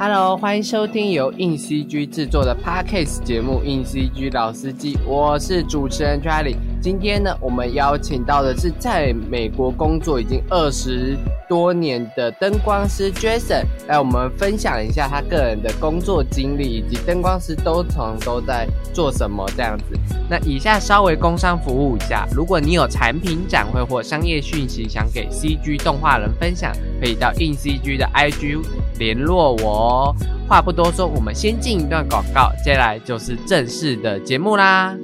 Hello，欢迎收听由硬 CG 制作的 Podcast 节目《硬 CG 老司机》，我是主持人 Charlie。今天呢，我们邀请到的是在美国工作已经二十多年的灯光师 Jason，来我们分享一下他个人的工作经历，以及灯光师都从都在做什么这样子。那以下稍微工商服务一下，如果你有产品展会或商业讯息想给 CG 动画人分享，可以到硬 CG 的 IG 联络我哦。话不多说，我们先进一段广告，接下来就是正式的节目啦。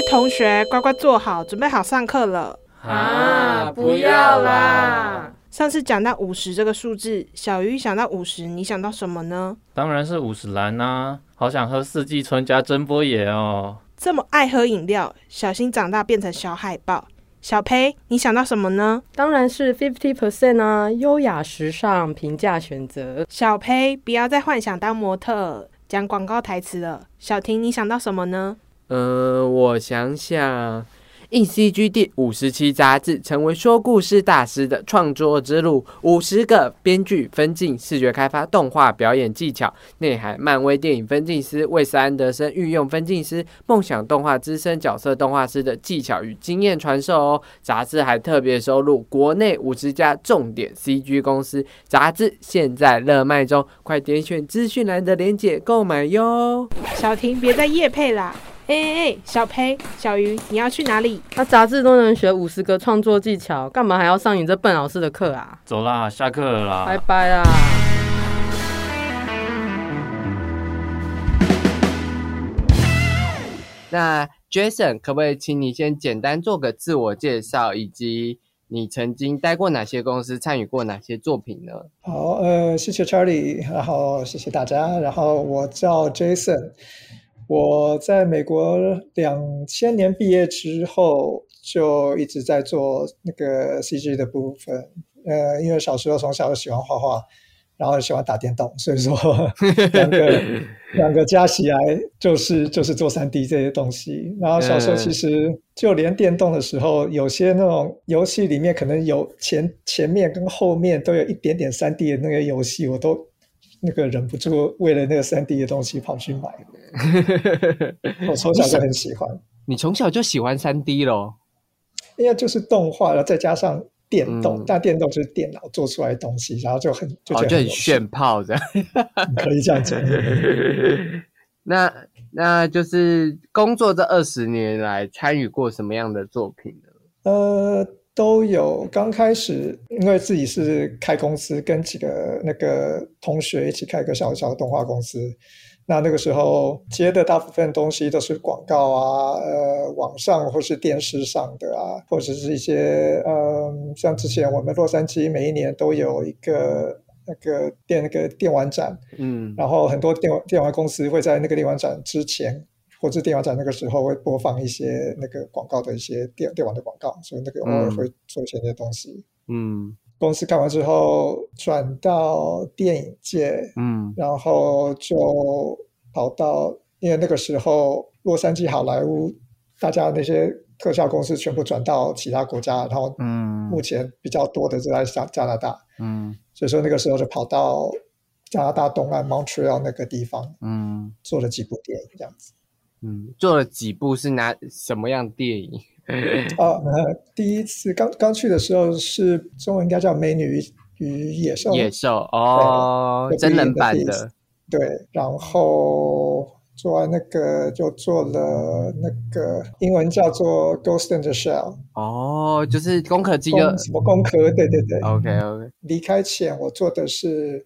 位同学，乖乖坐好，准备好上课了。啊，不要啦！上次讲到五十这个数字，小鱼想到五十，你想到什么呢？当然是五十岚呐！好想喝四季春加真波野哦。这么爱喝饮料，小心长大变成小海豹。小裴，你想到什么呢？当然是 fifty percent 啊，优雅时尚，平价选择。小裴，不要再幻想当模特讲广告台词了。小婷，你想到什么呢？呃，我想想，E C G》第五十期杂志成为说故事大师的创作之路，五十个编剧分镜、视觉开发、动画表演技巧内涵，漫威电影分镜师魏斯安德森御用分镜师、梦想动画资深角色动画师的技巧与经验传授哦。杂志还特别收录国内五十家重点 CG 公司，杂志现在热卖中，快点选资讯栏的链接购买哟。小婷，别再夜配啦！哎哎哎，小裴、小鱼，你要去哪里？那杂志都能学五十个创作技巧，干嘛还要上你这笨老师的课啊？走啦，下课了啦，拜拜啦！那 Jason，可不可以请你先简单做个自我介绍，以及你曾经待过哪些公司，参与过哪些作品呢？好，呃，谢谢 Charlie，然后谢谢大家，然后我叫 Jason，我在美国两千年毕业之后，就一直在做那个 CG 的部分，呃，因为小时候从小就喜欢画画。然后喜欢打电动，所以说 两个两个加起来就是就是做三 D 这些东西。然后小时候其实就连电动的时候，有些那种游戏里面可能有前前面跟后面都有一点点三 D 的那个游戏，我都那个忍不住为了那个三 D 的东西跑去买。我从小就很喜欢。你从小就喜欢三 D 咯？因为就是动画，然后再加上。电动，但电动就是电脑做出来的东西，然后就很就觉得很炫炮这样，可以这样讲。那那就是工作这二十年来参与过什么样的作品呢？呃，都有。刚开始因为自己是开公司，跟几个那个同学一起开个小小的动画公司。那那个时候接的大部分东西都是广告啊，呃，网上或是电视上的啊，或者是一些呃，像之前我们洛杉矶每一年都有一个那个电那个电玩展，嗯，然后很多电电玩公司会在那个电玩展之前，或者电玩展那个时候会播放一些那个广告的一些电电玩的广告，所以那个偶尔会做一些那些东西，嗯。公司干完之后，转到电影界，嗯，然后就跑到，因为那个时候洛杉矶好莱坞，大家那些特效公司全部转到其他国家，然后，嗯，目前比较多的就在加加拿大，嗯，所以说那个时候就跑到加拿大东岸 Montreal 那个地方，嗯，做了几部电影这样子，嗯，做了几部是拿什么样电影？哦，第一次刚刚去的时候是中文应该叫《美女与野兽》，野兽哦，真人版的。对，然后做完那个就做了那个英文叫做《Ghost in the Shell》。哦，就是攻壳机的什么攻壳？对对对。OK OK。离开前我做的是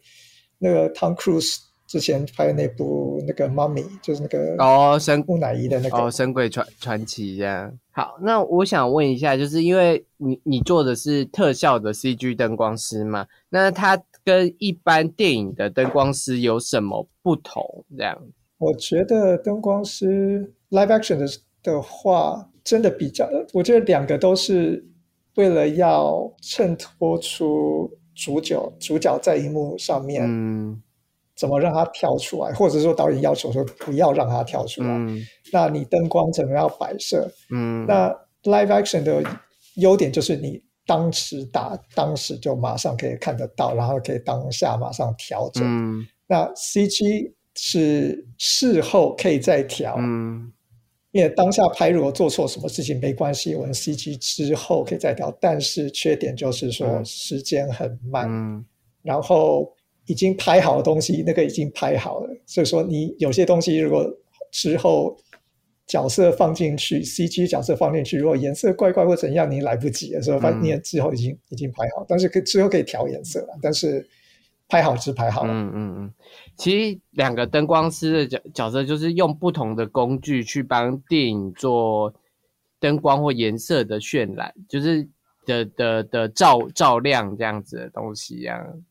那个 Tom Cruise。之前拍的那部那个《妈咪》，就是那个哦，神木乃伊的那个哦，《神鬼传传奇》这样。好，那我想问一下，就是因为你你做的是特效的 CG 灯光师嘛？那它跟一般电影的灯光师有什么不同？这样？我觉得灯光师 live action 的的话，真的比较，我觉得两个都是为了要衬托出主角主角在荧幕上面。嗯。怎么让它跳出来，或者说导演要求说不要让它跳出来？那你灯光怎么样摆设？嗯，那 live action 的优点就是你当时打，当时就马上可以看得到，然后可以当下马上调整。嗯那 CG 是事后可以再调，嗯因为当下拍如果做错什么事情没关系，我们 CG 之后可以再调。但是缺点就是说嗯时间很慢，嗯然后已经拍好的东西，那个已经拍好了，所以说你有些东西如果之后角色放进去，CG 角色放进去，如果颜色怪怪或怎样，你来不及的时候，发嗯。现你之后已经已经拍好，但是可之后可以调颜色了，但是拍好是拍好了。嗯嗯嗯，其实两个灯光师的角角色就是用不同的工具去帮电影做灯光或颜色的渲染，就是的的的照照亮这样子的东西，一样，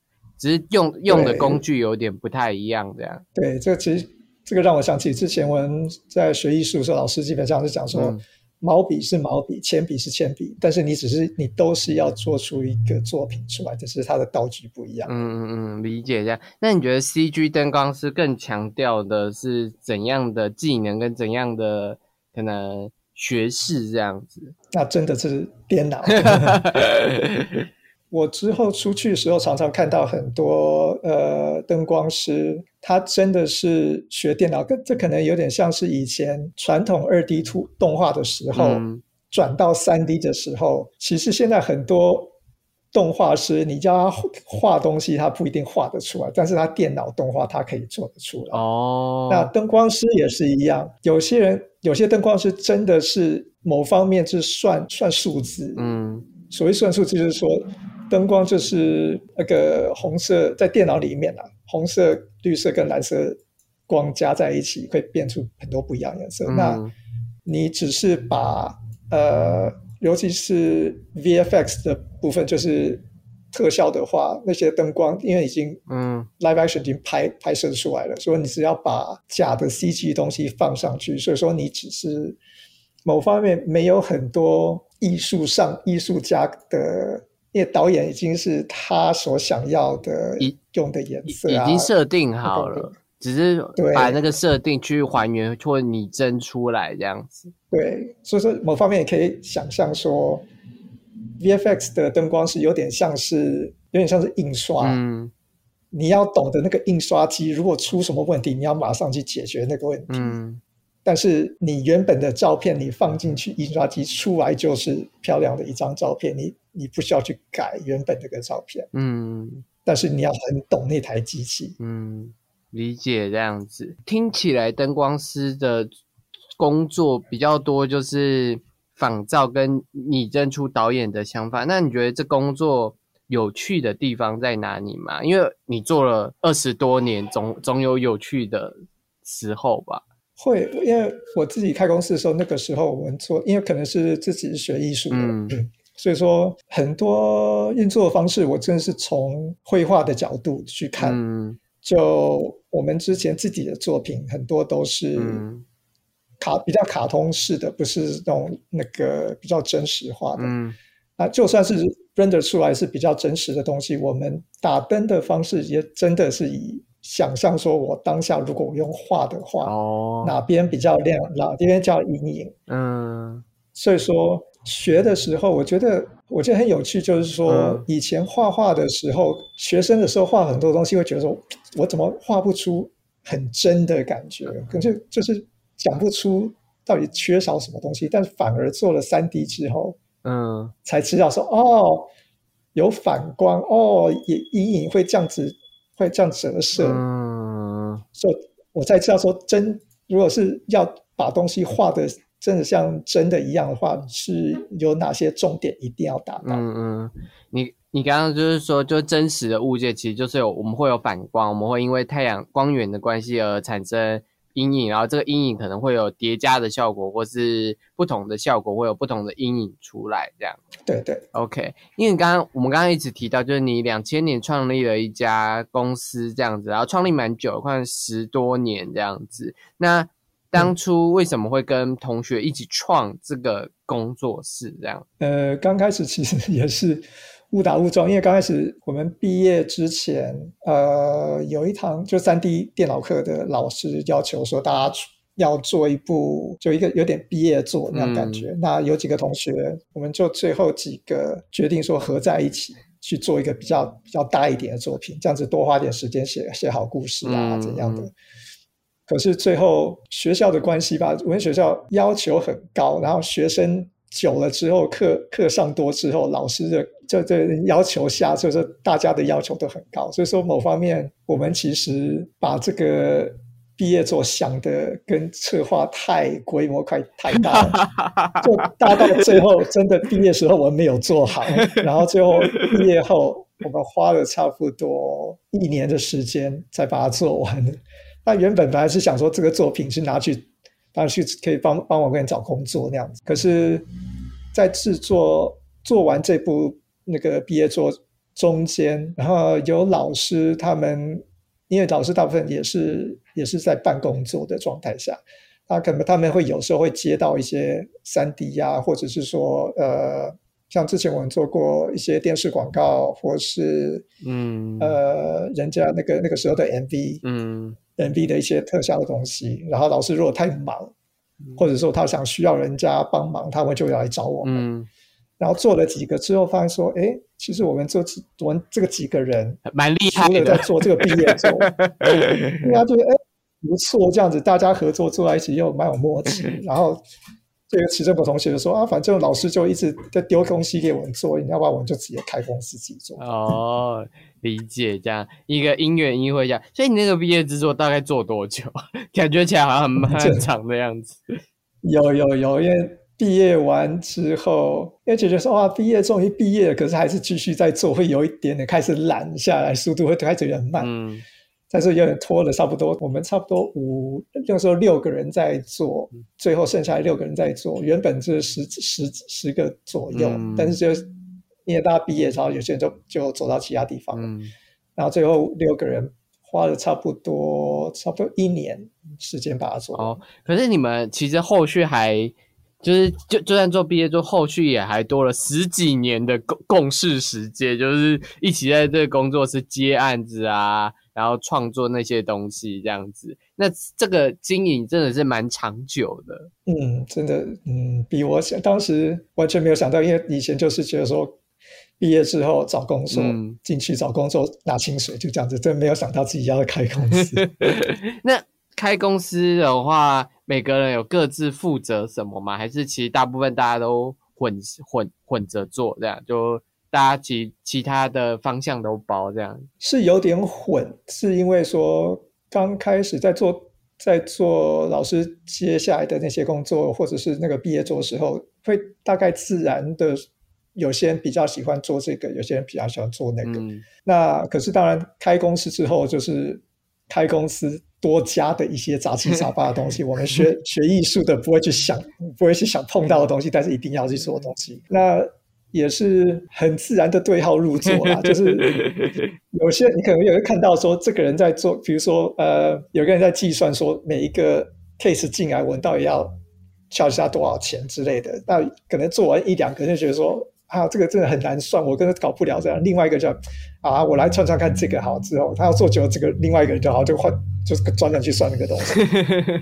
只是用用的工具有点不太一样，这样。对，这个其实这个让我想起之前我们在学艺术的时候，老师基本上是讲说，嗯毛笔是毛笔，铅笔是铅笔，但是你只是你都是要做出一个作品出来，只是它的道具不一样。嗯嗯嗯，理解一下。那你觉得 CG 灯光师更强调的是怎样的技能跟怎样的可能学识这样子？那真的是颠倒。我之后出去的时候，常常看到很多呃灯光师，他真的是学电脑，跟这可能有点像是以前传统二 D 图动画的时候，嗯转到三 D 的时候，其实现在很多动画师，你叫他画东西，他不一定画得出来，但是他电脑动画他可以做得出来。哦，那灯光师也是一样，有些人有些灯光师真的是某方面是算算数字，嗯所谓算数字就是说，灯光就是那个红色在电脑里面啊，红色、绿色跟蓝色光加在一起会变出很多不一样颜色。那嗯你只是把呃，尤其是 VFX 的部分，就是特效的话，那些灯光因为已经嗯 live action 已经拍拍摄出来了，所以你只要把假的 CG 东西放上去，所以说你只是某方面没有很多艺术上艺术家的，因为导演已经是他所想要的已用的颜色啊，已经设定好了，只是对把那个设定去还原或拟真出来这样子。对，所以说某方面也可以想象说，VFX 的灯光是有点像是有点像是印刷，嗯你要懂得那个印刷机如果出什么问题，你要马上去解决那个问题。嗯但是你原本的照片你放进去印刷机出来就是漂亮的一张照片，你你不需要去改原本这个照片，嗯但是你要很懂那台机器。嗯，理解这样子。听起来灯光师的工作比较多，就是仿照跟拟真出导演的想法。那你觉得这工作有趣的地方在哪里嘛？因为你做了二十多年，总总有有趣的时候吧？会，因为我自己开公司的时候，那个时候我们做，因为可能是自己是学艺术的，嗯所以说很多运作的方式，我真的是从绘画的角度去看。嗯就我们之前自己的作品，很多都是嗯卡比较卡通式的，不是那种那个比较真实化的。嗯啊，就算是 render 出来是比较真实的东西，我们打灯的方式也真的是以想象说，我当下如果我用画的话，哦。哪边比较亮，哪边叫阴影。嗯。所以说学的时候，我觉得我觉得很有趣，就是说嗯。以前画画的时候，学生的时候画很多东西，会觉得说我怎么画不出很真的感觉，可是就是讲不出到底缺少什么东西，但反而做了三 D 之后，嗯。才知道说哦，有反光哦，也阴影会这样子，会这样折射，嗯。所以我才知道说真，如果是要把东西画的真的像真的一样的话，是有哪些重点一定要达到。嗯嗯，你你刚刚就是说，就真实的物件其实就是有我们会有反光，我们会因为太阳光源的关系而产生阴影，然后这个阴影可能会有叠加的效果，或是不同的效果，会有不同的阴影出来，这样。对对，OK，因为你刚刚我们刚刚一直提到，就是你两千年创立了一家公司这样子，然后创立蛮久，快十多年这样子。那当初为什么会跟同学一起创这个工作室这样？呃，刚开始其实也是误打误撞，因为刚开始我们毕业之前，呃，有一堂就三 D 电脑课的老师要求说大家要做一部就一个有点毕业作那样感觉。嗯那有几个同学，我们就最后几个决定说合在一起去做一个比较比较大一点的作品，这样子多花点时间写写好故事啊，嗯怎样的嗯。可是最后学校的关系吧，文学校要求很高，然后学生久了之后，课课上多之后，老师的就这要求下，就是大家的要求都很高。所以说，某方面我们其实把这个毕业作想的跟策划太规模快太大了，就大到最后真的毕业时候我们没有做好，然后最后毕业后我们花了差不多一年的时间才把它做完。那原本本来是想说这个作品是拿去，拿去可以帮帮我跟人找工作那样子。可是，在制作做完这部那个毕业作中间，然后有老师他们，因为老师大部分也是也是在办工作的状态下，那可能他们会有时候会接到一些三 D 呀、或者是说呃，像之前我们做过一些电视广告，或是嗯。呃人家那个那个时候的 MV，嗯 MV 的一些特效的东西，然后老师如果太忙，或者说他想需要人家帮忙，他们就要来找我们。嗯，然后做了几个之后，发现说，哎，其实我们这几我们这个几个人，蛮厉害的在。做这个毕业作，大家觉得哎不错，这样子大家合作坐在一起又蛮有默契。然后这个齐正博同学就说啊，反正老师就一直在丢东西给我们做，要不然我们就直接开公司自己做。哦，理解这样一个因缘一会这样，所以你那个毕业制作大概做多久？感觉起来好像很漫这长的样子。有有有，因为毕业完之后，因为觉得说哇，毕业终于毕业了，可是还是继续在做，会有一点点开始懒下来，速度会开始有点慢。嗯但是有点拖了，差不多我们差不多五那时候六个人在做，最后剩下来六个人在做，原本是十十十个左右，嗯。但是就是因为大家毕业，然后有些人就就走到其他地方了，嗯。然后最后六个人花了差不多差不多一年时间把它做完。哦，可是你们其实后续还就是就就算做毕业，做后续也还多了十几年的共共事时间，就是一起在这个工作室接案子啊，然后创作那些东西这样子。那这个经营真的是蛮长久的。嗯，真的，嗯，比我想当时完全没有想到，因为以前就是觉得说，毕业之后找工作，嗯进去找工作拿薪水，就这样子，真没有想到自己要开公司。那开公司的话，每个人有各自负责什么吗？还是其实大部分大家都混混混着做，这样就大家其其他的方向都包这样？是有点混，是因为说刚开始在做在做老师接下来的那些工作，或者是那个毕业做的时候，会大概自然的，有些人比较喜欢做这个，有些人比较喜欢做那个。嗯那可是当然，开公司之后就是开公司多加的一些杂七杂八的东西，我们学学艺术的不会去想，不会去想碰到的东西，但是一定要去做的东西。那也是很自然的对号入座啦，就是有些你可能也会看到说，这个人在做，比如说呃，有个人在计算说每一个 case 进来，我们到底要 charge 他多少钱之类的。那可能做完一两个就觉得说啊，这个真的很难算，我根本搞不了这样。另外一个叫啊，我来算算看这个好之后，他要做久了，这个另外一个人就好，就换就是专门去算那个东西。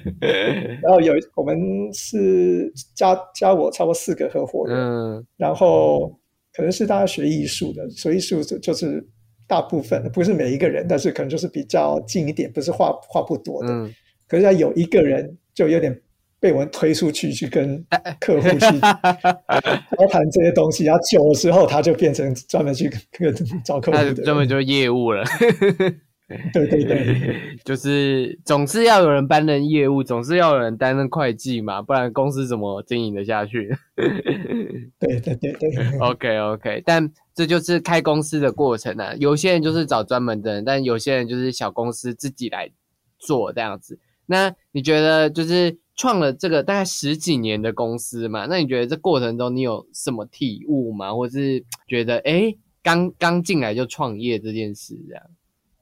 然后有我们是加加我差不多四个合伙人，嗯然后可能是大家学艺术的，学艺术就就是大部分不是每一个人，但是可能就是比较近一点，不是话话不多的。嗯，可是他有一个人就有点被我们推出去去跟客户去 交谈这些东西，然后久了之后他就变成专门去跟 找客户那的人。根本就是业务了。对 对对，就是总是要有人担任业务，总是要有人担任会计嘛，不然公司怎么经营得下去对对对对，？OK OK，但这就是开公司的过程啊。有些人就是找专门的人，但有些人就是小公司自己来做这样子。那你觉得就是创了这个大概十几年的公司嘛？那你觉得这过程中你有什么体悟吗？或是觉得诶刚刚进来就创业这件事这样？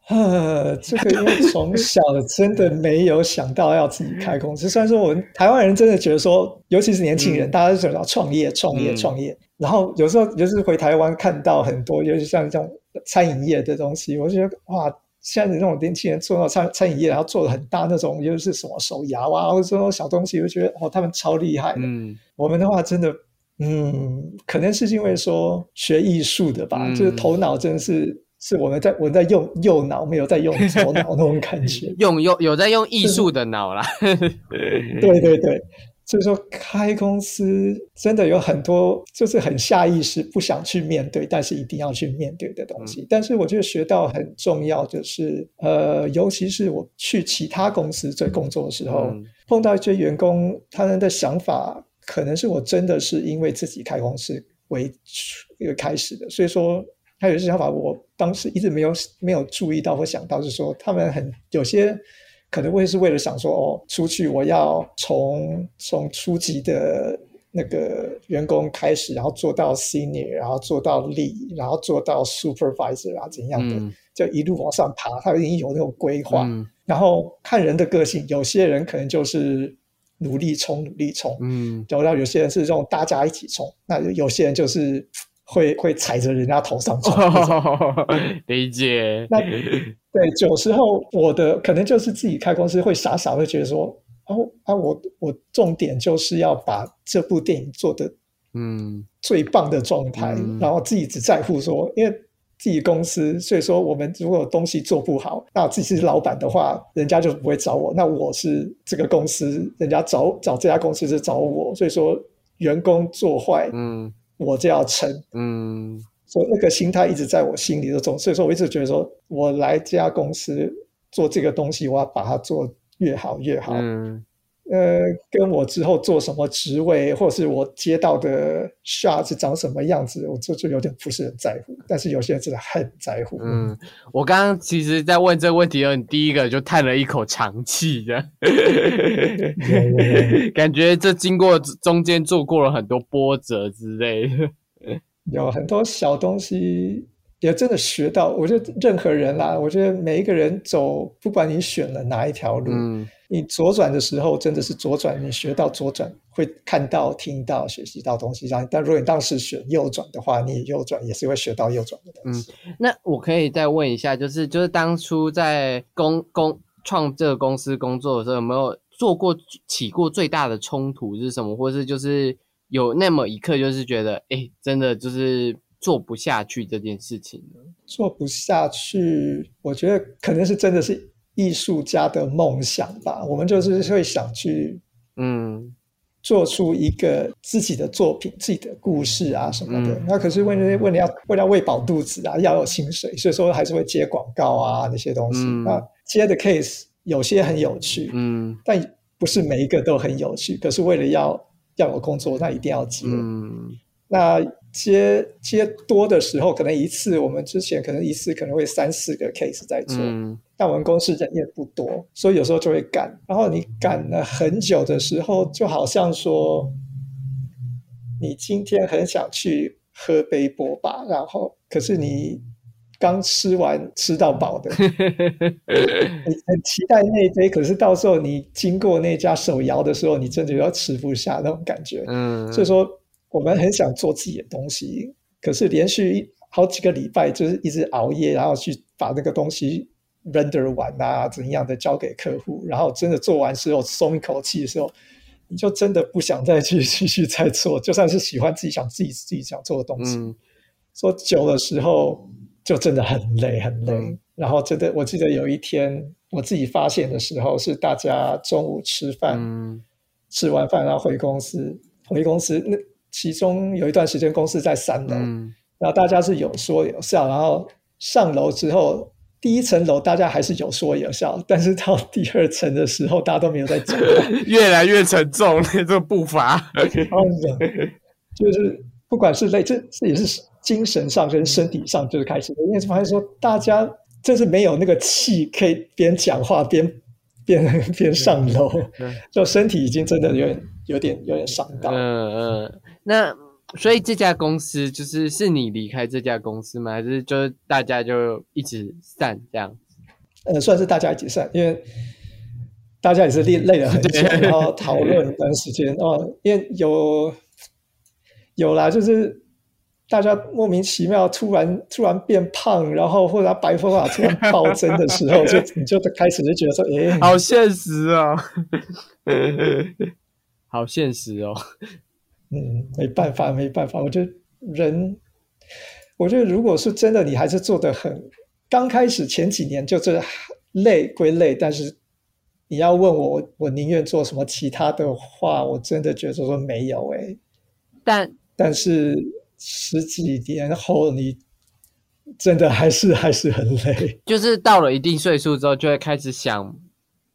呃，这个因为从小真的没有想到要自己开公司。虽然说我们台湾人真的觉得说，尤其是年轻人，嗯大家都想到创业、创业、嗯创业。然后有时候就是回台湾看到很多，尤其像这种餐饮业的东西，我就觉得哇，现在的那种年轻人做到餐餐饮业，然后做的很大那种，又是什么手摇啊，或者这种小东西，我觉得哦，他们超厉害的。嗯我们的话，真的，嗯，可能是因为说学艺术的吧，嗯就是头脑真的是是我们在我们在用右脑，没有在用左脑那种感觉。用用有在用艺术的脑啦。对 对对，所以说开公司真的有很多就是很下意识不想去面对，但是一定要去面对的东西。但是我觉得学到很重要，就是呃，尤其是我去其他公司做工作的时候，嗯碰到一些员工，他们的想法可能是我真的是因为自己开公司为一个开始的，所以说。他有些想法，我当时一直没有没有注意到或想到，是说他们很有些可能会是为了想说，哦，出去我要从从初级的那个员工开始，然后做到 senior，然后做到 lead，然后做到 supervisor 啊怎样的，嗯就一路往上爬，他已经有那种规划。嗯然后看人的个性，有些人可能就是努力冲，努力冲，嗯然后有些人是这种大家一起冲，那有些人就是 会会踩着人家头上冲。理解。那对，有时候我的可能就是自己开公司会傻傻会觉得说，哦啊，我我重点就是要把这部电影做的嗯。最棒的状态，嗯。然后自己只在乎说，因为自己公司，所以说我们如果有东西做不好，那自己是老板的话，人家就不会找我。那我是这个公司，人家找找这家公司是找我，所以说员工做坏，嗯。我就要撑。嗯所以那个心态一直在我心里的中，所以说我一直觉得说，我来这家公司做这个东西，我要把它做越好越好。嗯呃，跟我之后做什么职位，或是我接到的 shot 是长什么样子，我这就有点不是很在乎。但是有些人真的很在乎。嗯，我刚刚其实，在问这个问题的时候，你第一个就叹了一口长气的，感觉这经过中间做过了很多波折之类的。有很多小东西也真的学到。我觉得任何人啦，我觉得每一个人走，不管你选了哪一条路，嗯你左转的时候真的是左转，你学到左转会看到、听到、学习到东西。然后，但如果你当时选右转的话，你右转也是会学到右转的东西。那我可以再问一下，就是就是当初在公公创这个公司工作的时候，有没有做过起过最大的冲突是什么，或是就是有那么一刻，就是觉得哎、诶真的就是做不下去这件事情呢？做不下去，我觉得可能是真的是艺术家的梦想吧。我们就是会想去嗯做出一个自己的作品、自己的故事啊什么的。嗯那可是为了为了要为了喂饱肚子啊，要有薪水，所以说还是会接广告啊那些东西。嗯那接的 case 有些很有趣，嗯但不是每一个都很有趣。可是为了要要有工作，那一定要接。嗯那接接多的时候，可能一次我们之前可能一次可能会三四个 case 在做，嗯但我们公司人也不多，所以有时候就会赶。然后你赶了很久的时候，就好像说，你今天很想去喝杯波霸，然后可是你刚吃完吃到饱的，你很期待那一杯，可是到时候你经过那家手摇的时候，你真的要吃不下那种感觉。嗯，所以说，我们很想做自己的东西，可是连续一好几个礼拜就是一直熬夜，然后去把那个东西 render 完啊，怎样的交给客户，然后真的做完之后松一口气的时候，你就真的不想再去 继续再做，就算是喜欢自己想自己自己想做的东西，嗯。久的时候就真的很累很累。嗯然后真的，我记得有一天我自己发现的时候，是大家中午吃饭。嗯吃完饭然后回公司，回公司那其中有一段时间公司在三楼，嗯然后大家是有说有笑，然后上楼之后，第一层楼大家还是有说有笑，但是到第二层的时候，大家都没有在讲，越来越沉重，那个步伐。然后人就是不管是累，这这也是精神上跟身体上就是开始的，因为发现说大家就是没有那个气可以边讲话边边 边上楼，就身体已经真的有点有点有点伤到。嗯嗯，那所以这家公司就是是你离开这家公司吗？还是就是大家就一直散这样？呃，算是大家一起散，因为大家也是累累了很久，然后讨论一段时间哦，因为有有啦，就是大家莫名其妙突然突然变胖，然后或者白头发突然暴增的时候，就你就开始就觉得说，哎，好现实哦，好现实哦。嗯，没办法，没办法。我觉得人，我觉得如果是真的，你还是做的很，刚开始前几年就是累归累，但是你要问我，我宁愿做什么其他的话，我真的觉得说没有哎。但但是十几年后，你真的还是还是很累。就是到了一定岁数之后，就会开始想，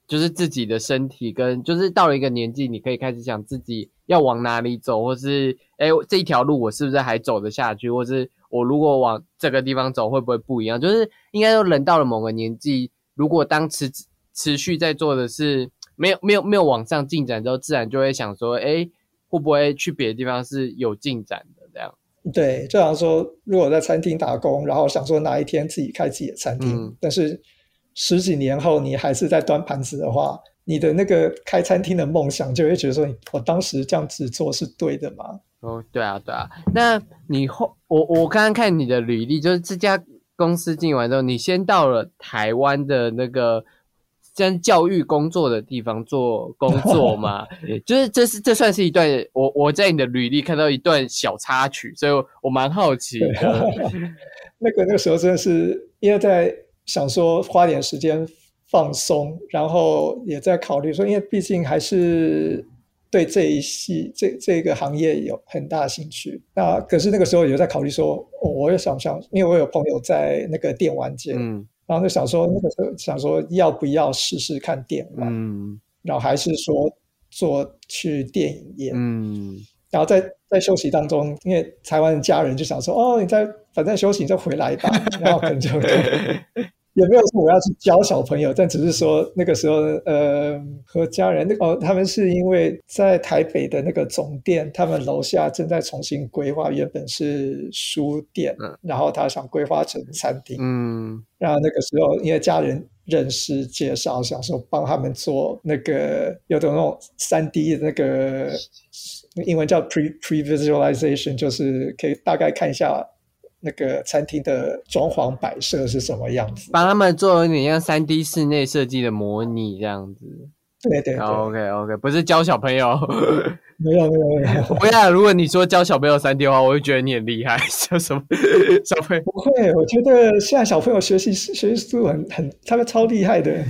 就是自己的身体跟，就是到了一个年纪，你可以开始想自己。要往哪里走，或是哎，这一条路我是不是还走得下去？或是我如果往这个地方走，会不会不一样？就是应该说，人到了某个年纪，如果当持持续在做的是没有没有没有往上进展之后，自然就会想说，哎，会不会去别的地方是有进展的？对，就像说，如果在餐厅打工，然后想说哪一天自己开自己的餐厅，但是十几年后你还是在端盘子的话。你的那个开餐厅的梦想，就会觉得说，我当时这样子做是对的吗？哦，对啊，对啊。那你后，我我刚刚看你的履历，就是这家公司进完之后，你先到了台湾的那个像教育工作的地方做工作嘛？就是这是这算是一段，我我在你的履历看到一段小插曲，所以我蛮好奇的。那个那个时候真的是因为在想说花点时间。放松，然后也在考虑说，因为毕竟还是对这一系这这个行业有很大兴趣。那可是那个时候也在考虑说，我也想想，因为我有朋友在那个电玩界，嗯，然后就想说，那个时候想说要不要试试看电玩，嗯，然后还是说做去电影业，嗯，然后在在休息当中，因为台湾的家人就想说，哦，你在反正休息你就回来吧，然后可能就。也没有说我要去教小朋友，但只是说那个时候，呃，和家人那哦，他们是因为在台北的那个总店，他们楼下正在重新规划，原本是书店，然后他想规划成餐厅，嗯，然后那个时候因为家人认识介绍，想说帮他们做那个有的那种三 D 的那个英文叫 pre pre visualization，就是可以大概看一下。那个餐厅的装潢摆设是什么样子？帮他们做一点像三 D 室内设计的模拟这样子。对对，OK OK，不是教小朋友，没有没有没有。不要，如果你说教小朋友三 D 的话，我会觉得你很厉害。叫什么小朋友？不会，我觉得现在小朋友学习学习速度很很，他们超厉害的。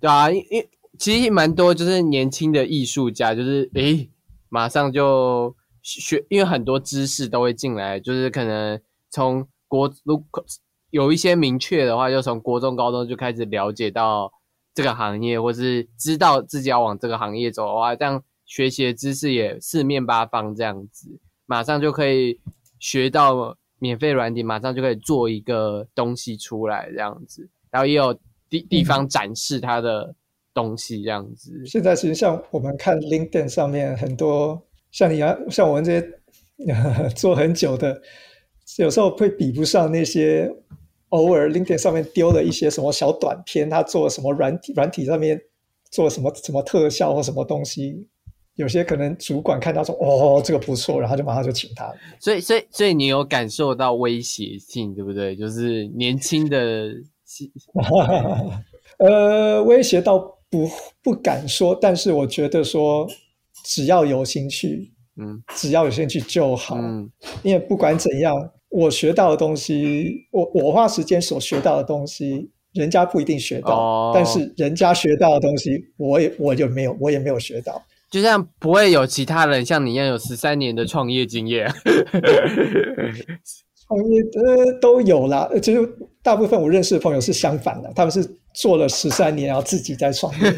对啊，因因其实蛮多就是年轻的艺术家，就是诶，马上就学，因为很多知识都会进来，就是可能。从国如果有一些明确的话，就从国中、高中就开始了解到这个行业，或是知道自己要往这个行业走的话，这样学习的知识也四面八方，这样子马上就可以学到免费软体，马上就可以做一个东西出来，这样子，然后也有地地方展示他的东西，这样子。现在其实像我们看 LinkedIn 上面很多，像你啊，像我们这些做很久的。有时候会比不上那些偶尔 LinkedIn 上面丢的一些什么小短片，他做什么软体软体上面做什么什么特效或什么东西，有些可能主管看到说哦这个不错，然后就马上就请他。所以所以所以你有感受到威胁性，对不对？就是年轻的，呃，威胁到不不敢说，但是我觉得说只要有兴趣，嗯，只要有兴趣就好，嗯，因为不管怎样。我学到的东西，我我花时间所学到的东西，人家不一定学到，但是人家学到的东西，我也我就没有，我也没有学到。就像不会有其他人像你一样有十三年的创业经验，创业呃都有啦。其实大部分我认识的朋友是相反的，他们是做了十三年，然后自己在创业。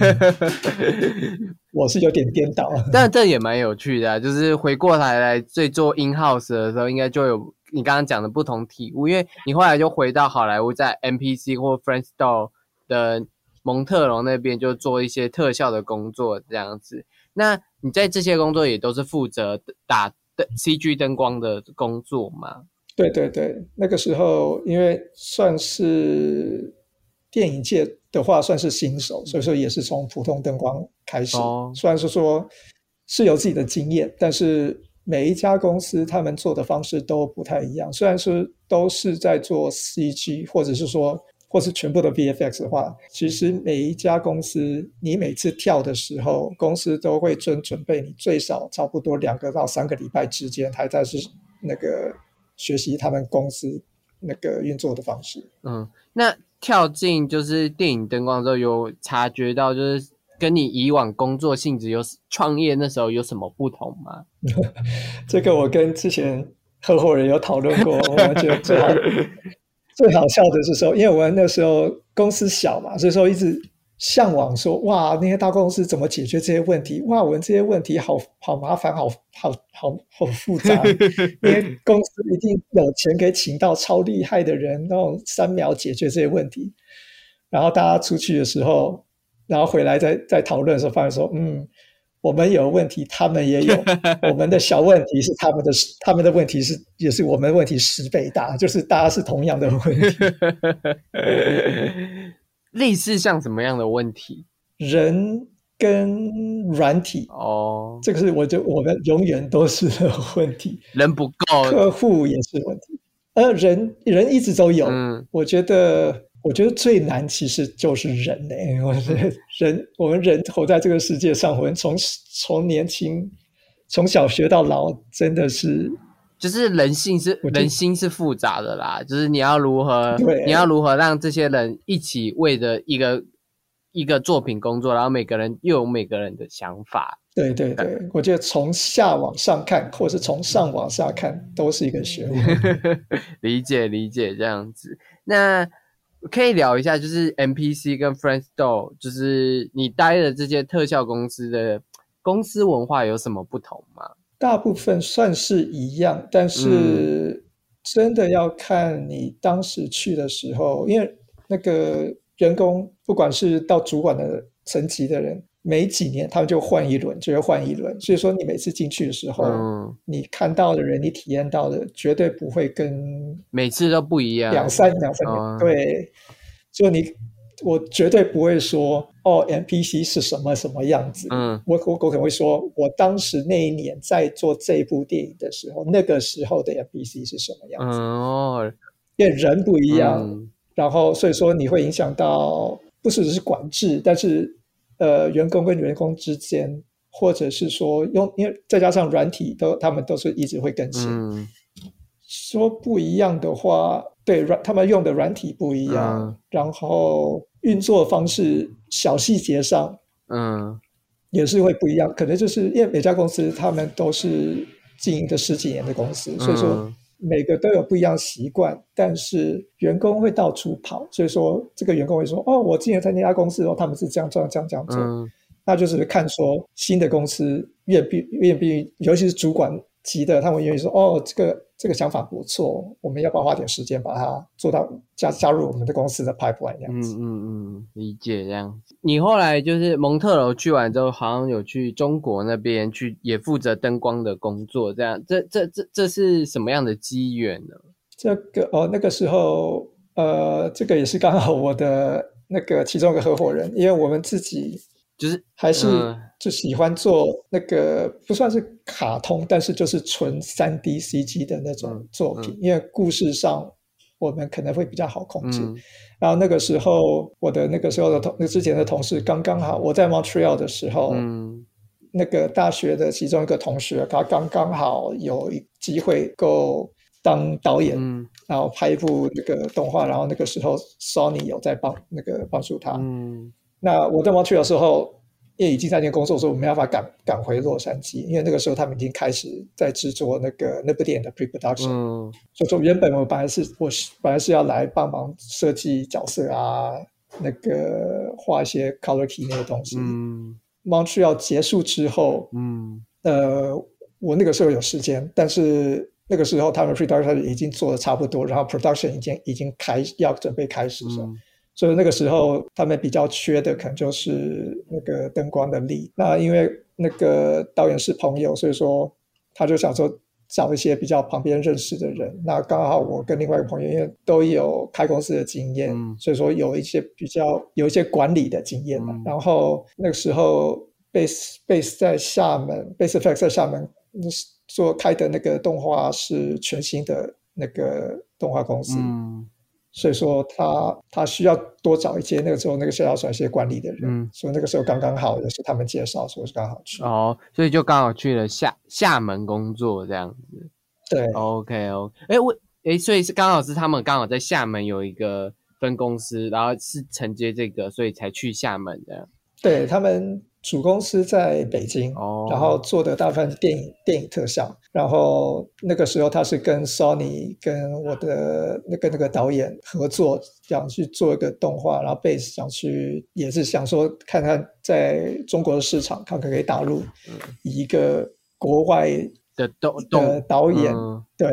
我是有点颠倒，但这也蛮有趣的，就是回过来来最做 in house 的时候，应该就有。你刚刚讲的不同体悟，因为你后来就回到好莱坞，在 MPC 或 f r a n c Store 的蒙特龙那边就做一些特效的工作，这样子。那你在这些工作也都是负责打的 CG 灯光的工作吗？对对对，那个时候因为算是电影界的话，算是新手，所以说也是从普通灯光开始。虽然是说是有自己的经验，但是。每一家公司他们做的方式都不太一样。虽然说都是在做 CG，或者是说，或是全部的 VFX 的话，其实每一家公司你每次跳的时候，公司都会准准备你最少差不多两个到三个礼拜之间，还在是那个学习他们公司那个运作的方式。嗯，那跳进就是电影灯光之后，有察觉到就是跟你以往工作性质有创业那时候有什么不同吗？这个我跟之前合伙人有讨论过，我觉得最好 最好笑的是说，因为我们那时候公司小嘛，所以说一直向往说，哇，那些大公司怎么解决这些问题？哇，我们这些问题好好麻烦，好好好好复杂，因为公司一定有钱可以请到超厉害的人，那种三秒解决这些问题。然后大家出去的时候，然后回来再再讨论的时候，发现说，嗯。我们有问题，他们也有。我们的小问题是他们的，他们的问题是也是我们的问题十倍大，就是大家是同样的问题。类似像什么样的问题？人跟软体哦，这个是我就我们永远都是问题。人不够，客户也是问题。呃，人人一直都有。嗯，我觉得。我觉得最难其实就是人嘞，我觉得人，我们人活在这个世界上，我们从从年轻从小学到老，真的是，就是人性是人心是复杂的啦，就是你要如何，你要如何让这些人一起为着一个一个作品工作，然后每个人又有每个人的想法。对对对，我觉得从下往上看，或是从上往下看，都是一个学问。理解理解这样子，那。可以聊一下，就是 NPC 跟 Friendstore，就是你待的这些特效公司的公司文化有什么不同吗？大部分算是一样，但是真的要看你当时去的时候，因为那个员工，不管是到主管的层级的人。每几年他们就换一轮，就会换一轮。所以说，你每次进去的时候，你看到的人，你体验到的，绝对不会跟每次都不一样。两三两三年，对，就你，我绝对不会说哦，NPC 是什么什么样子。嗯，我我我可能会说，我当时那一年在做这部电影的时候，那个时候的 NPC 是什么样子。哦，因为人不一样，然后所以说你会影响到，不是只是管制，但是。呃，员工跟员工之间，或者是说用，因为再加上软体都，他们都是一直会更新。说不一样的话，对软他们用的软体不一样，然后运作方式小细节上，嗯，也是会不一样。可能就是因为每家公司他们都是经营的十几年的公司，所以说。每个都有不一样习惯，但是员工会到处跑，所以说这个员工会说：“哦，我之前在那家公司的时候，他们是这样这样这样这样做。”那就是看说新的公司愿不愿意，尤其是主管级的，他们愿意说：“哦，这个这个想法不错，我们要不要花点时间把它做到加加入我们的公司的 pipeline 这样子。”嗯嗯嗯，理解这样。你后来就是蒙特楼去完之后，好像有去中国那边去，也负责灯光的工作，这样。这这这这是什么样的机缘呢？这个哦，那个时候呃，这个也是刚好我的那个其中一个合伙人，因为我们自己。就是还是就喜欢做那个不算是卡通，但是就是纯三 D CG 的那种作品，因为故事上我们可能会比较好控制。然后那个时候，我的那个时候的同那之前的同事刚刚好，我在 Montreal 的时候，那个大学的其中一个同学，他刚刚好有机会够当导演，然后拍一部那个动画，然后那个时候 Sony 有在帮那个帮助他。那我在毛去的时候，也已经在那工作，所以我没办法赶赶回洛杉矶，因为那个时候他们已经开始在制作那个那部电影的 pre-production。嗯，所以说原本我本来是我是本来是要来帮忙设计角色啊，那个画一些 color key 那些东西。嗯，毛去要结束之后，嗯，呃，我那个时候有时间，但是那个时候他们 pre-production 已经做的差不多，然后 production 已经已经开要准备开始了。所以那个时候，他们比较缺的可能就是那个灯光的力。那因为那个导演是朋友，所以说他就想说找一些比较旁边认识的人。那刚好我跟另外一个朋友，因为都有开公司的经验，所以说有一些比较有一些管理的经验嘛。然后那个时候，base base 在厦门，base effect 在厦门，做开的那个动画是全新的那个动画公司，嗯所以说他他需要多找一些那个时候那个社交转些管理的人，嗯所以那个时候刚刚好也是他们介绍，所以刚好去。哦，所以就刚好去了厦厦门工作这样子。对，OK OK，哎我哎，所以是刚好是他们刚好在厦门有一个分公司，然后是承接这个，所以才去厦门的。对他们主公司在北京，哦。然后做的大部分是电影电影特效，然后那个时候他是跟 Sony 跟我的那个那个导演合作，想去做一个动画，然后 base 想去也是想说看看在中国的市场，看看可以打入一个国外的导的导演。嗯。对，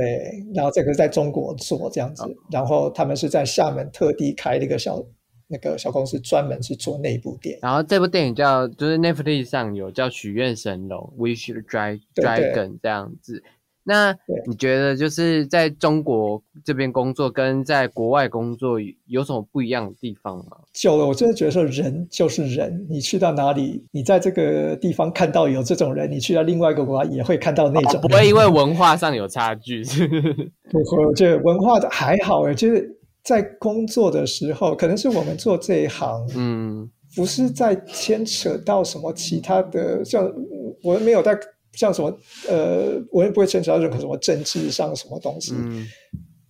然后这个在中国做这样子，然后他们是在厦门特地开了一个小那个小公司，专门是做内部电影。然后这部电影叫，就是 Netflix 上有叫《许愿神龙》（Wish Dra 对对 Dragon） 这样子。那对你觉得就是在中国这边工作跟在国外工作有什么不一样的地方吗？久了，我真的觉得说人就是人，你去到哪里，你在这个地方看到有这种人，你去到另外一个国家也会看到那种人。哦不会因为文化上有差距，是 不会，我觉得文化的还好诶，就是在工作的时候，可能是我们做这一行，嗯不是在牵扯到什么其他的，像嗯我们没有在像什么呃，我也不会牵扯到任何什么政治上什么东西。嗯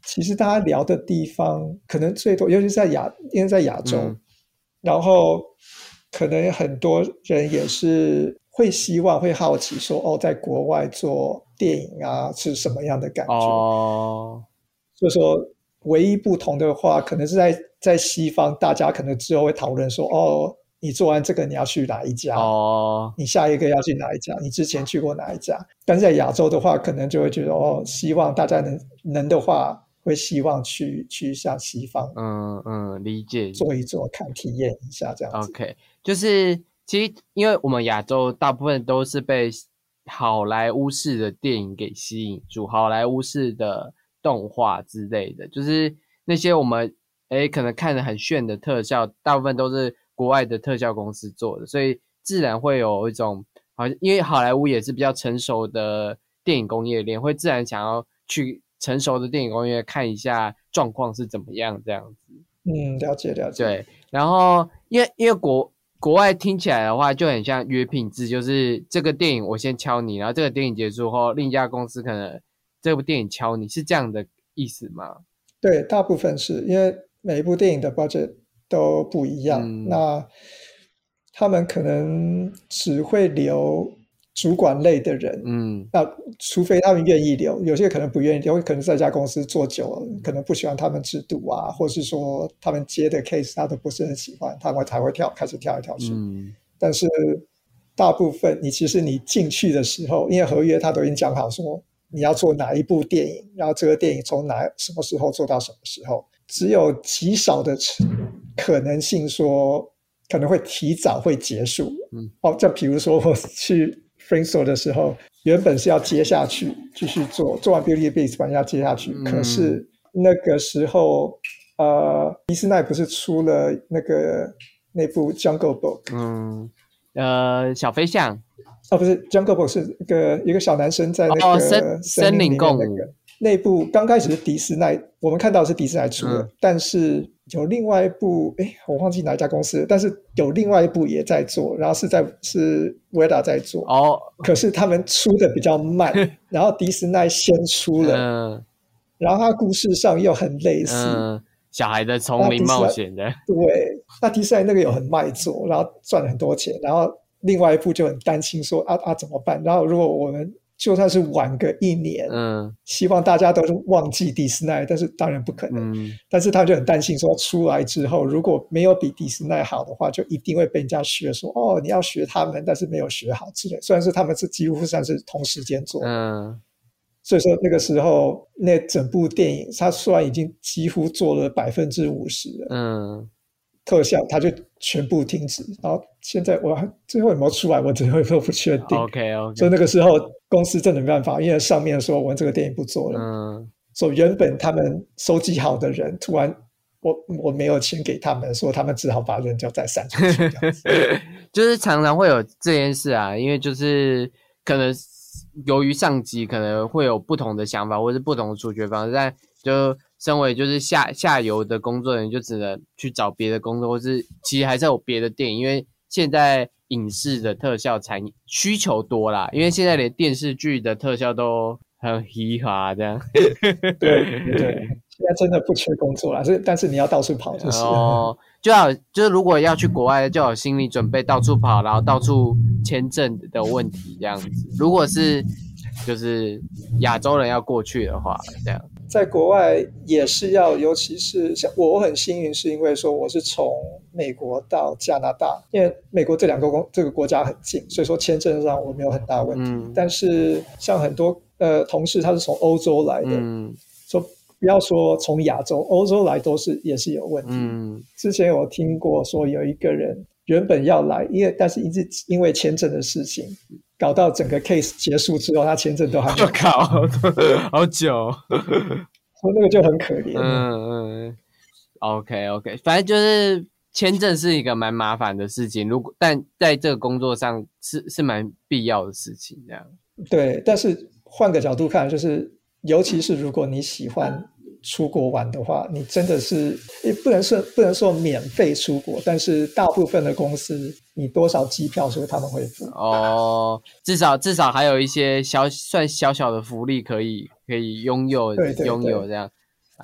其实大家聊的地方可能最多，尤其是在亚，因为在亚洲，嗯然后可能很多人也是会希望、会好奇说，哦，在国外做电影啊是什么样的感觉？哦就说唯一不同的话，可能是在在西方，大家可能之后会讨论说，哦，你做完这个你要去哪一家？哦你下一个要去哪一家？你之前去过哪一家？但是在亚洲的话，可能就会觉得哦，希望大家能能的话，会希望去去一下西方嗯嗯，理解做一做，看体验一下这样子。OK，就是其实因为我们亚洲大部分都是被好莱坞式的电影给吸引住，好莱坞式的动画之类的，就是那些我们诶可能看着很炫的特效，大部分都是国外的特效公司做的，所以自然会有一种好像因为好莱坞也是比较成熟的电影工业链，会自然想要去成熟的电影工业看一下状况是怎么样这样子。嗯，了解了解。对，然后因为因为国国外听起来的话就很像约聘制，就是这个电影我先敲你，然后这个电影结束后，另一家公司可能这部电影敲你，是这样的意思吗？对，大部分是因为每一部电影的 budget 都不一样，嗯那他们可能只会留主管类的人，嗯那除非他们愿意留，有些可能不愿意留，可能在一家公司做久了，可能不喜欢他们制度啊，或是说他们接的 case 他都不是很喜欢，他们才会跳开始跳来跳去。嗯但是大部分你其实你进去的时候，因为合约他都已经讲好说你要做哪一部电影，然后这个电影从哪什么时候做到什么时候，只有极少的可能性说可能会提早会结束。嗯，哦，就比如说我去 f r a n s o 的时候，原本是要接下去继续做，做完 Beauty Beast 版要接下去，嗯可是那个时候呃，迪斯奈不是出了那个那部 Jungle Book。嗯呃，小飞象哦，不是，Jungle Book 是一个一个小男生在那个哦森林里面那个那部刚开始是迪士尼，我们看到是迪士尼出的，嗯。但是有另外一部，哎，我忘记哪一家公司了，但是有另外一部也在做，然后是在是 Weta 在做，哦，可是他们出的比较慢，然后迪士尼先出了，嗯。然后它故事上又很类似，嗯，小孩的丛林冒险的，对，那迪士尼那个有很卖座，然后赚了很多钱，然后另外一部就很担心说啊啊怎么办？然后如果我们就算是晚个一年，嗯希望大家都是忘记迪士尼，但是当然不可能。嗯但是他就很担心说，出来之后如果没有比迪士尼好的话，就一定会被人家学说哦，你要学他们，但是没有学好之类。虽然是他们是几乎算是同时间做，嗯所以说那个时候那整部电影，它虽然已经几乎做了百分之五十了。嗯特效，它就全部停止。然后现在我还最后有没有出来，我最后都不确定。OK OK 所以那个时候公司真的没办法，因为上面说我们这个电影不做了，嗯所以原本他们收集好的人，突然我我没有钱给他们，说他们只好把人就再散出去。就是常常会有这件事啊，因为就是可能由于上级可能会有不同的想法，或是不同的处决方式，但就身为就是下下游的工作人员，就只能去找别的工作，或是其实还是有别的电影，因为现在影视的特效产业需求多啦，因为现在连电视剧的特效都很嘻哈这样。对对，现在真的不缺工作了，是但是你要到处跑就是。哦，就要就是如果要去国外，就有心理准备，到处跑，然后到处签证的问题这样子。如果是就是亚洲人要过去的话，这样。在国外也是要，尤其是像我很幸运，是因为说我是从美国到加拿大，因为美国这两个国这个国家很近，所以说签证上我没有很大问题。嗯但是像很多呃同事他是从欧洲来的，嗯说不要说从亚洲，欧洲来都是也是有问题。嗯之前我听过说有一个人原本要来，因为但是一直因为签证的事情，搞到整个 case 结束之后，他签证都还没有，我靠，好久。说那个就很可怜。嗯嗯，OK OK，反正就是签证是一个蛮麻烦的事情，如果但在这个工作上是是蛮必要的事情，这样。对，但是换个角度看，就是尤其是如果你喜欢出国玩的话，你真的是也不能说不能说免费出国，但是大部分的公司你多少机票是他们会付。哦，至少至少还有一些小算小小的福利可以可以拥有拥有这样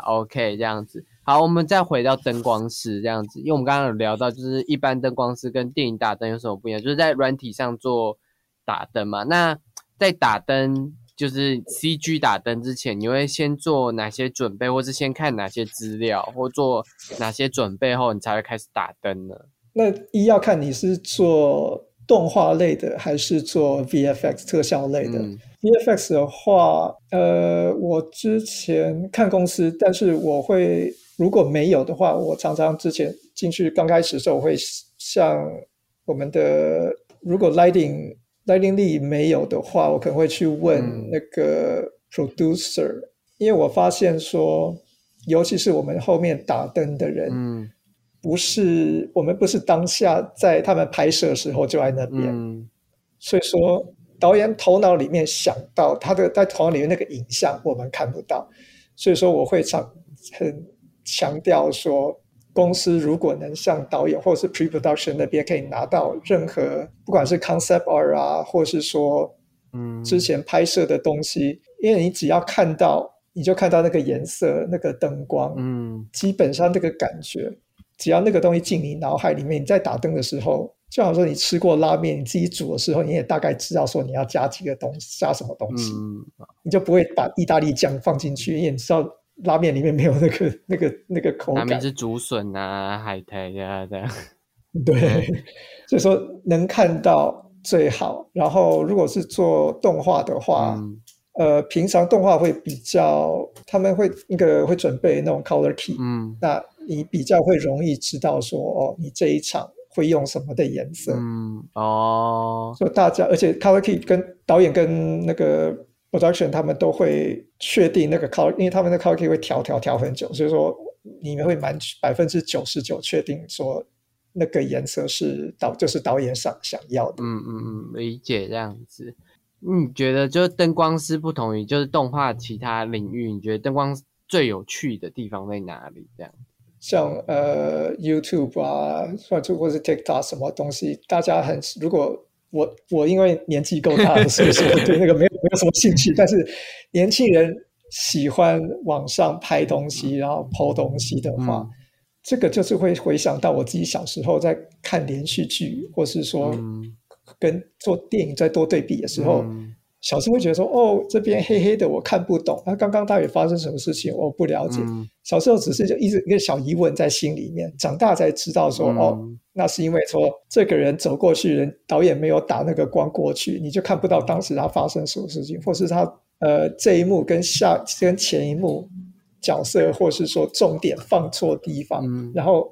，OK 这样子。好，我们再回到灯光师这样子，因为我们刚刚有聊到，就是一般灯光师跟电影打灯有什么不一样，就是在软体上做打灯嘛。那在打灯就是 CG 打灯之前，你会先做哪些准备，或是先看哪些资料，或做哪些准备后，你才会开始打灯呢？那一要看你是做动画类的，还是做 VFX 特效类的。嗯 VFX 的话，呃，我之前看公司，但是我会如果没有的话，我常常之前进去刚开始的时候，我会像我们的如果 lighting lighting 力没有的话，我可能会去问嗯。那个 producer，、因为我发现说，尤其是我们后面打灯的人，嗯。不是我们不是当下在他们拍摄的时候就在那边，嗯。所以说导演头脑里面想到他的在头脑里面那个影像我们看不到，所以说我会常很强调说，公司如果能向导演或者是 pre-production 那边可以拿到任何不管是 concept art 啊，或是说嗯，之前拍摄的东西，因为你只要看到你就看到那个颜色、那个灯光，嗯。基本上这个感觉，只要那个东西进你脑海里面，你在打灯的时候，就好像说你吃过拉面，你自己煮的时候，你也大概知道说你要加几个东西，加什么东西，嗯。你就不会把意大利酱放进去，因为你知道拉面里面没有那个 那个那个口感。拉面是竹笋啊、海苔呀、这样。对，所以说能看到最好。然后如果是做动画的话，嗯呃，平常动画会比较，他们会那个会准备那种 color key，嗯那你比较会容易知道说，哦，你这一场会用什么的颜色。嗯哦所以大家，而且 color key 跟导演跟那个 production 他们都会确定那个 color，因为他们的 color key 会调调调很久，所以说你们会满百分之九十九确定说那个颜色是导就是导演想想要的。嗯嗯嗯，理解这样子。你觉得就是灯光师不同于就是动画其他领域，你觉得灯光最有趣的地方在哪里？这样？像呃 YouTube 啊，或者或是 TikTok 什么东西，大家很如果我我因为年纪够大了，所以说我对那个没有没有什么兴趣，但是年轻人喜欢网上拍东西，然后 PO 东西的话，嗯。这个就是会回想到我自己小时候在看连续剧，或是说嗯。跟做电影在多对比的时候。嗯小时候会觉得说，哦，这边黑黑的，我看不懂。那刚刚到底发生什么事情，我不了解。嗯小时候只是就一直一个小疑问在心里面，长大才知道说，嗯哦，那是因为说这个人走过去，人导演没有打那个光过去，你就看不到当时他发生什么事情，或是他呃这一幕跟下跟前一幕角色，或是说重点放错地方，嗯然后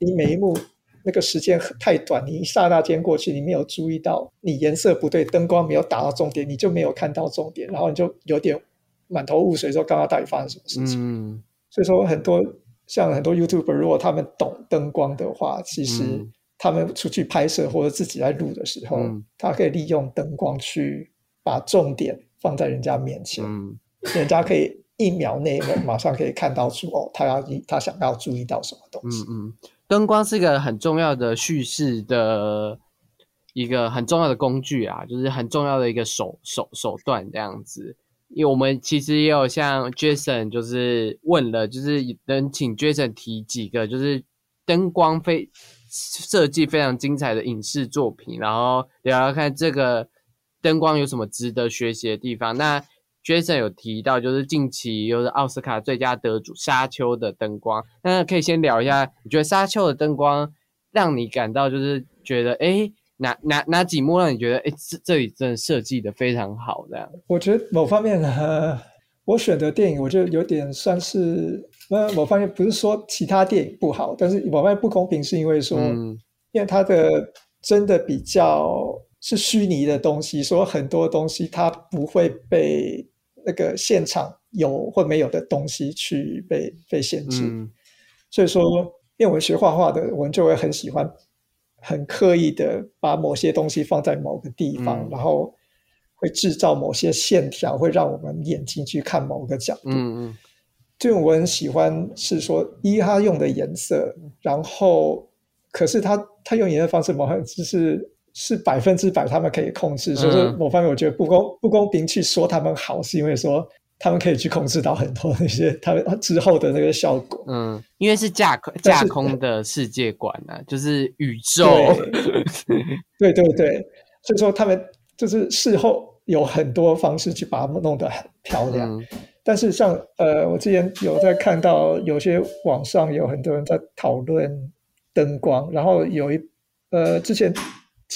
你每一幕那个时间太短，你一刹那间过去，你没有注意到你颜色不对，灯光没有打到重点，你就没有看到重点，然后你就有点满头雾水，说刚刚到底发生什么事情。嗯所以说很多像很多 YouTuber，如果他们懂灯光的话，其实嗯他们出去拍摄或者自己在录的时候，嗯他可以利用灯光去把重点放在人家面前，嗯人家可以一秒内马上可以看到出哦，他要他想要注意到什么东西。嗯嗯，灯光是一个很重要的叙事的一个很重要的工具啊，就是很重要的一个手手手段这样子。因为我们其实也有像 Jason，就是问了，就是能请 Jason 提几个，就是灯光非设计非常精彩的影视作品，然后聊聊看这个灯光有什么值得学习的地方。那 Jason 有提到，就是近期又是奥斯卡最佳得主《沙丘》的灯光，那可以先聊一下，你觉得《沙丘》的灯光让你感到就是觉得，哎，哪哪哪几幕让你觉得，哎，这这里真的设计的非常好，这样？我觉得某方面呢，我选的电影，我觉得有点算是，那，某方面不是说其他电影不好，但是某方面不公平，是因为说，嗯因为它的真的比较是虚拟的东西，所以很多东西它不会被那个现场有或没有的东西去被被限制，嗯。所以说，因为我们学画画的，我们就会很喜欢很刻意的把某些东西放在某个地方，嗯。然后会制造某些线条，会让我们眼睛去看某个角度。嗯嗯。这种我很喜欢是说，一他用的颜色，然后可是他他用颜色方式，某很就是是百分之百他们可以控制，所以说嗯某方面我觉得不公不公平去说他们好，是因为说他们可以去控制到很多那些他们之后的那个效果。嗯，因为是架空架空的世界观啊，就是宇宙。对对对，所以说他们就是事后有很多方式去把它弄得很漂亮。嗯但是像呃，我之前有在看到有些网上有很多人在讨论灯光，然后有一呃之前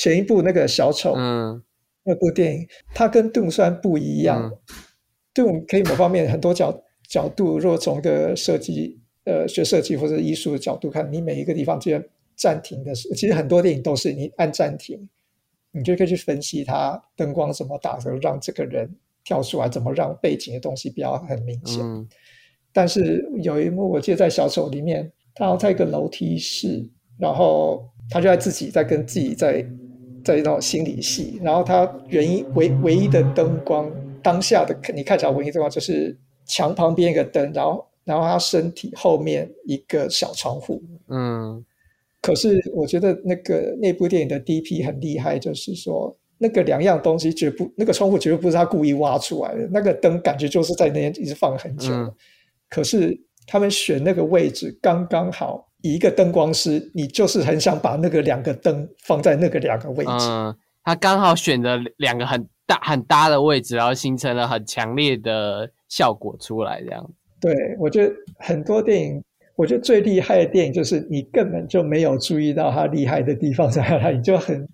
前一部那个小丑、嗯。那部电影，它跟杜虽然不一样，嗯。杜可以某方面很多角角度，如果从一个设计呃学设计或者艺术的角度看，你每一个地方之间暂停的时候，其实很多电影都是你按暂停，你就可以去分析它灯光怎么打，让这个人跳出来，怎么让背景的东西比较很明显。嗯。但是有一幕，我记得在小丑里面，他在一个楼梯室，然后他就在自己在跟自己在在那种心理戏，然后他原因唯唯一的灯光，当下的你看起来唯一灯光就是墙旁边一个灯，然后然后他身体后面一个小窗户。嗯可是我觉得那个那部电影的 DP 很厉害，就是说那个两样东西绝不那个窗户绝对不是他故意挖出来的，那个灯感觉就是在那边一直放很久。嗯可是他们选那个位置刚刚好，以一个灯光师，你就是很想把那个两个灯放在那个两个位置。嗯，他刚好选择两个很大很搭的位置，然后形成了很强烈的效果出来，这样。对我觉得很多电影，我觉得最厉害的电影就是你根本就没有注意到它厉害的地方在哪里，你就很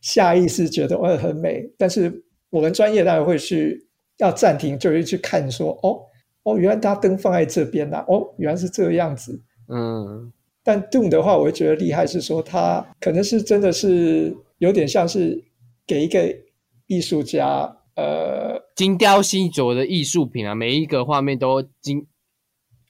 下意识觉得哦很美，但是我们专业当然会去要暂停，就会去看说哦哦，原来它灯放在这边呐、哦，原来是这个样子。嗯但 Doom 的话，我会觉得厉害是说它可能是真的是有点像是给一个艺术家，呃，精雕细琢的艺术品啊，每一个画面都精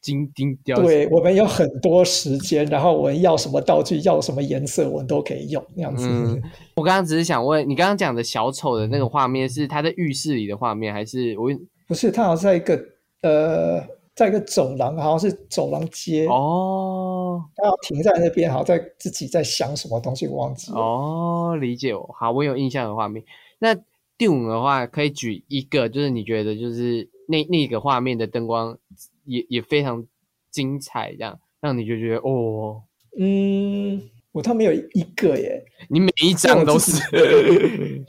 精精雕细。对我们有很多时间，然后我们要什么道具，要什么颜色，我们都可以用那样子。嗯我刚刚只是想问，你刚刚讲的小丑的那个画面是他在浴室里的画面，还是我不是，他好像在一个呃，在一个走廊，好像是走廊街，哦他停在那边，好像在自己在想什么东西，忘记了。哦，理解我。好，我有印象的画面。那 Dune 的话，可以举一个，就是你觉得就是那那个画面的灯光也也非常精彩，这样让你就觉得哦，嗯，我倒没有一个耶，你每一张都是。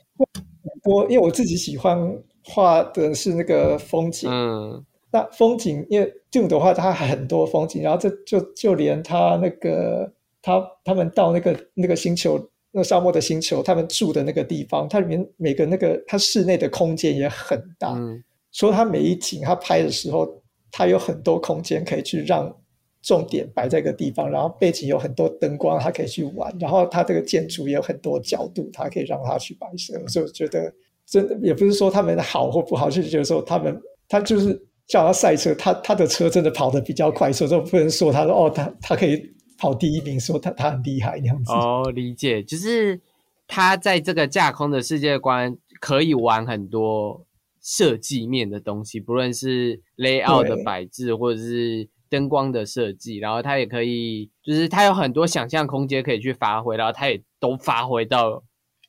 我因为我自己喜欢画的是那个风景，嗯那风景，因为 Dune 的话，它很多风景，然后这就就连他那个他他们到那个那个星球，那个沙漠的星球，他们住的那个地方，它里面每个那个它室内的空间也很大，嗯。所以它每一景它拍的时候，它有很多空间可以去让重点摆在一个地方，然后背景有很多灯光，它可以去玩，然后它这个建筑也有很多角度，它可以让它去摆设，所以我觉得真的也不是说他们好或不好，就是觉得说他们他就是叫他赛车，他他的车真的跑得比较快，所以说不能说他说哦，他他可以跑第一名，说他他很厉害那样子。哦，理解，就是他在这个架空的世界观可以玩很多设计面的东西，不论是 layout 的摆置或者是灯光的设计，然后他也可以，就是他有很多想象空间可以去发挥，然后他也都发挥到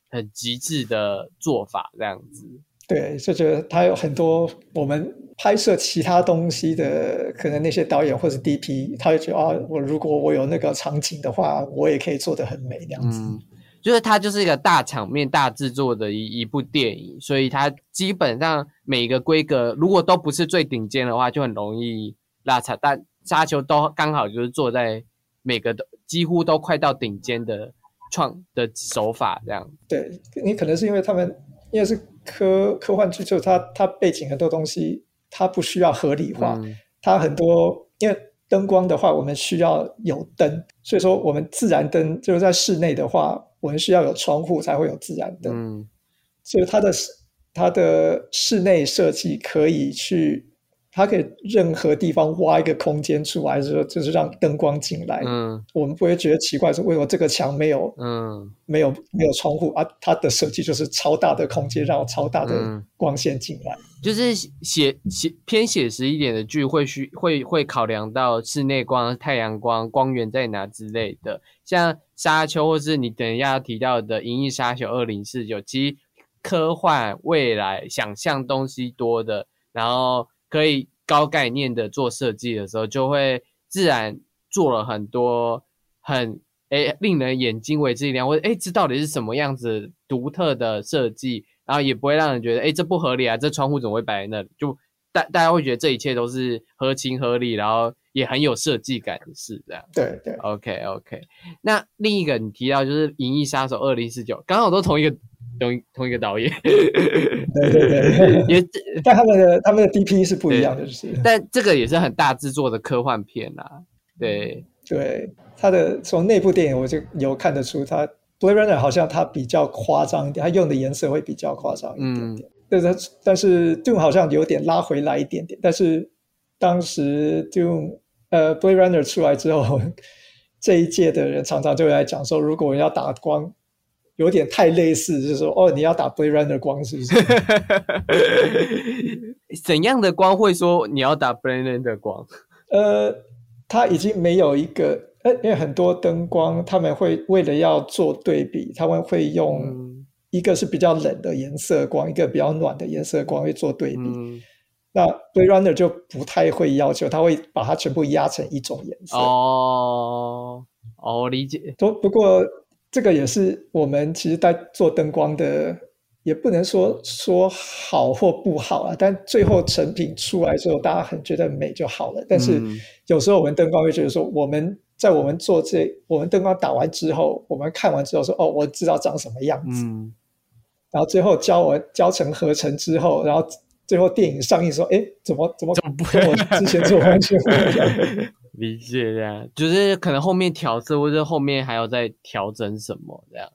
很极致的做法，这样子。对，就觉得他有很多我们拍摄其他东西的，可能那些导演或者 DP，他会觉得啊，我如果我有那个场景的话，我也可以做的很美那样子。嗯，就是它就是一个大场面、大制作的一一部电影，所以它基本上每一个规格如果都不是最顶尖的话，就很容易拉差。但沙丘都刚好就是做在每个都几乎都快到顶尖的创的手法这样。对你可能是因为他们因为是科科幻剧，就它它背景很多东西，它不需要合理化，嗯它很多因为灯光的话，我们需要有灯，所以说我们自然灯就是在室内的话，我们需要有窗户才会有自然灯，嗯所以它的它的室内设计可以去。它可以任何地方挖一个空间出来，就是说就是让灯光进来，嗯。我们不会觉得奇怪，说为什么这个墙没有嗯。没有没有窗户啊，它的设计就是超大的空间，让超大的嗯。光线进来。就是写写偏写实一点的剧会需会会考量到室内光、太阳光、光源在哪之类的，像《沙丘》或是你等一下要提到的《银翼杀手二零四九》，其实科幻未来想象东西多的，然后可以高概念的做设计的时候，就会自然做了很多很诶令人眼睛为之一亮，或者诶这到底是什么样子独特的设计，然后也不会让人觉得诶这不合理啊，这窗户怎么会摆在那里？就大大家会觉得这一切都是合情合理，然后也很有设计感的事，这样。对对 OK OK，那另一个你提到就是《银翼杀手二零四九》，刚好都同一个同一同一个导演，对对对，也 但他们的他们的 DP 是不一样的，就是但这个也是很大制作的科幻片啊。对，对他的从那部电影我就有看得出，他 Blade Runner 好像他比较夸张一点，他用的颜色会比较夸张一点点。但是但是 Doom 好像有点拉回来一点点，但是当时 Doom 呃 Blade Runner 出来之后，这一届的人常常就会来讲说，如果要打光。有点太类似，就是说，哦，你要打 Blade Runner 光是不是？怎样的光会说你要打 Blade Runner 光？呃，它已经没有一个，呃，因为很多灯光他们会为了要做对比，他们会用嗯一个是比较冷的颜色光，一个比较暖的颜色光会做对比。嗯，那 Blade Runner 就不太会要求，他会把它全部压成一种颜色。哦，哦，我理解。不不过这个也是我们其实在做灯光的，也不能说说好或不好啊，但最后成品出来之后，大家很觉得美就好了。但是嗯有时候我们灯光会觉得说，我们在我们做这，我们灯光打完之后，我们看完之后说，哦，我知道长什么样子。嗯，然后最后教我教成合成之后，然后最后电影上映说，哎，怎么怎么怎么不跟我之前做完全不一样？理解这样，就是可能后面调色，或者后面还要再调整什么这样。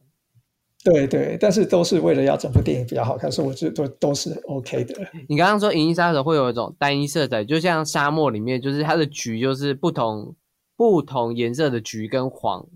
对对，但是都是为了要整部电影比较好看，所以我觉得都都是 OK 的。你刚刚说《银翼杀手》会有一种单一色彩，就像沙漠里面，就是它的橘就是不同不同颜色的橘跟黄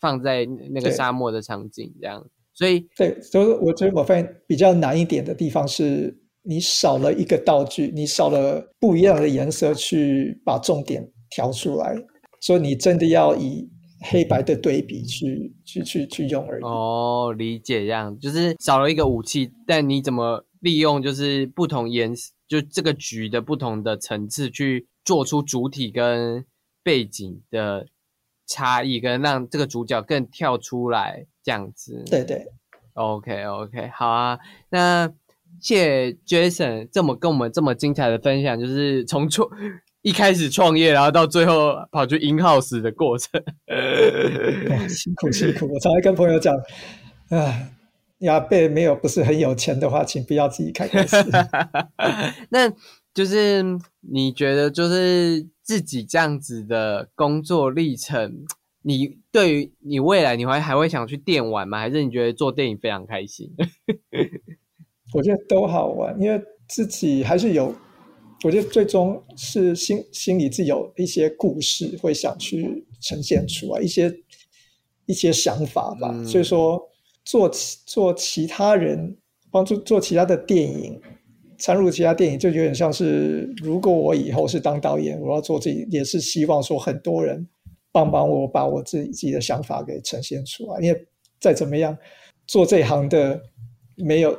放在那个沙漠的场景这样，所以对，所以我觉得我发现比较难一点的地方是，你少了一个道具，你少了不一样的颜色去把重点调出来，所以你真的要以黑白的对比去去去去用而已。哦，理解这样，就是少了一个武器，但你怎么利用就是不同颜色，就这个局的不同的层次去做出主体跟背景的差异，跟让这个主角更跳出来这样子。对对，OK OK，好啊，那谢谢 Jason 这么跟我们这么精彩的分享，就是从创一开始创业，然后到最后跑去 in house 的过程。哇 辛苦辛苦。我常常跟朋友讲，啊，亚贝没有不是很有钱的话，请不要自己开公司。那就是你觉得，就是自己这样子的工作历程，你对于你未来你会还会想去电玩吗？还是你觉得做电影非常开心？我觉得都好玩，因为自己还是有，我觉得最终是心心里自己有一些故事会想去呈现出来，一些一些想法吧。嗯所以说做其做其他人帮助做其他的电影，参入其他电影，就有点像是如果我以后是当导演，我要做自己，也是希望说很多人帮帮我，把我自己自己的想法给呈现出来。因为再怎么样做这行的，没有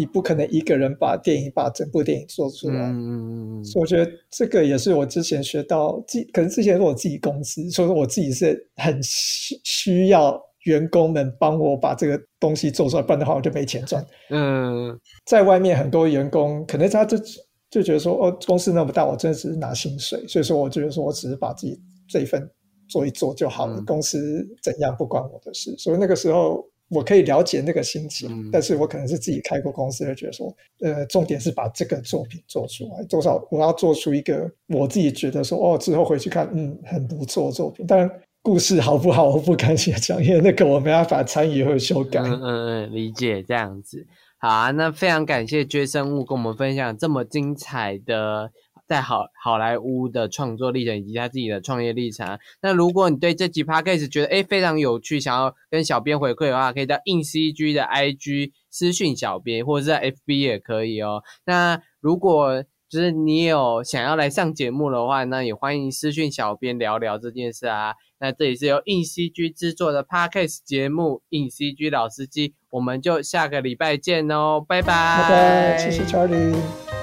你不可能一个人把电影把整部电影做出来。嗯嗯嗯所以我觉得这个也是我之前学到，自可能之前是我自己公司，所以说我自己是很需需要员工们帮我把这个东西做出来，不然的话我就没钱赚。嗯 在外面很多员工可能他就就觉得说，哦，公司那么大，我真的只是拿薪水，所以说我觉得说我只是把自己这一份做一做就好了，嗯公司怎样不关我的事。所以那个时候我可以了解那个心情，嗯但是我可能是自己开过公司，就觉得说，呃，重点是把这个作品做出来，多少我要做出一个我自己觉得说，哦，之后回去看，嗯，很不错的作品。当然，故事好不好，我不敢写讲，因为那个我没办法参与和修改。嗯嗯嗯，理解这样子。好啊，那非常感谢绝生物跟我们分享这么精彩的在好好莱坞的创作历程以及他自己的创业历程。那如果你对这集 podcast 觉得诶非常有趣，想要跟小编回馈的话，可以到硬 CG 的 IG 私讯小编，或者是在 FB 也可以哦。那如果就是你有想要来上节目的话，那也欢迎私讯小编聊聊这件事啊。那这里是由硬 CG 制作的 Podcast 节目《硬 CG 老司机》，我们就下个礼拜见哦，拜拜，拜拜，谢谢 Charlie。